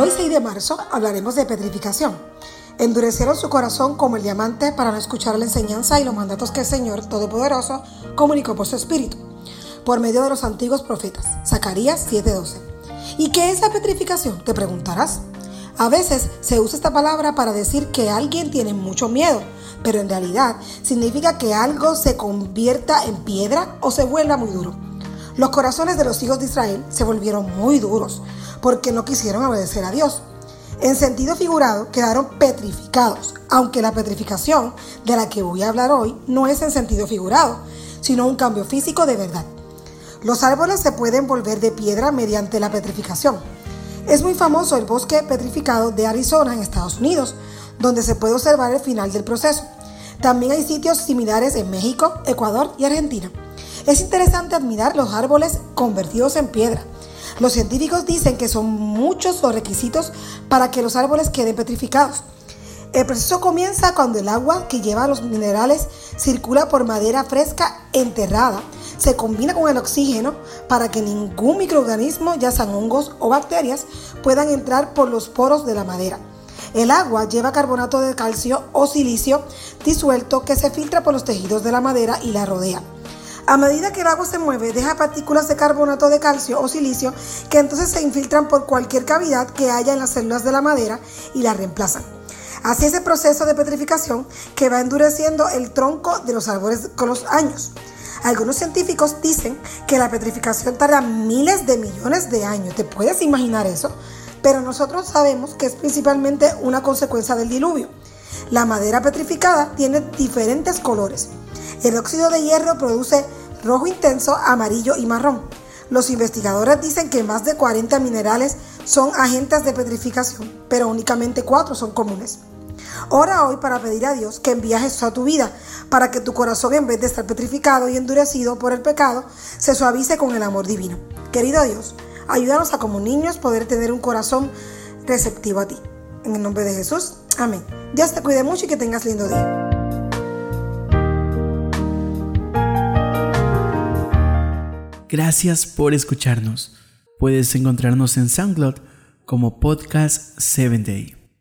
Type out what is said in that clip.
Hoy 6 de marzo hablaremos de petrificación. Endurecieron su corazón como el diamante para no escuchar la enseñanza y los mandatos que el Señor Todopoderoso comunicó por su Espíritu, por medio de los antiguos profetas. Zacarías 7:12. ¿Y qué es la petrificación? Te preguntarás. A veces se usa esta palabra para decir que alguien tiene mucho miedo, pero en realidad significa que algo se convierta en piedra o se vuelva muy duro. Los corazones de los hijos de Israel se volvieron muy duros porque no quisieron obedecer a Dios. En sentido figurado, quedaron petrificados, aunque la petrificación de la que voy a hablar hoy no es en sentido figurado, sino un cambio físico de verdad. Los árboles se pueden volver de piedra mediante la petrificación. Es muy famoso el bosque petrificado de Arizona en Estados Unidos, donde se puede observar el final del proceso. También hay sitios similares en México, Ecuador y Argentina. Es interesante admirar los árboles convertidos en piedra. Los científicos dicen que son muchos los requisitos para que los árboles queden petrificados. El proceso comienza cuando el agua que lleva los minerales circula por madera fresca enterrada, se combina con el oxígeno para que ningún microorganismo, ya sean hongos o bacterias, puedan entrar por los poros de la madera. El agua lleva carbonato de calcio o silicio disuelto que se filtra por los tejidos de la madera y la rodea. A medida que el agua se mueve, deja partículas de carbonato de calcio o silicio que entonces se infiltran por cualquier cavidad que haya en las células de la madera y la reemplazan. Así es el proceso de petrificación que va endureciendo el tronco de los árboles con los años. Algunos científicos dicen que la petrificación tarda miles de millones de años. ¿Te puedes imaginar eso? Pero nosotros sabemos que es principalmente una consecuencia del diluvio. La madera petrificada tiene diferentes colores. El óxido de hierro produce rojo intenso, amarillo y marrón. Los investigadores dicen que más de 40 minerales son agentes de petrificación, pero únicamente 4 son comunes. Ora hoy para pedir a Dios que envíe a Jesús a tu vida, para que tu corazón en vez de estar petrificado y endurecido por el pecado, se suavice con el amor divino. Querido Dios, ayúdanos a como niños poder tener un corazón receptivo a ti. En el nombre de Jesús, amén. Dios te cuide mucho y que tengas lindo día. Gracias por escucharnos. Puedes encontrarnos en SoundCloud como Podcast 7 Day.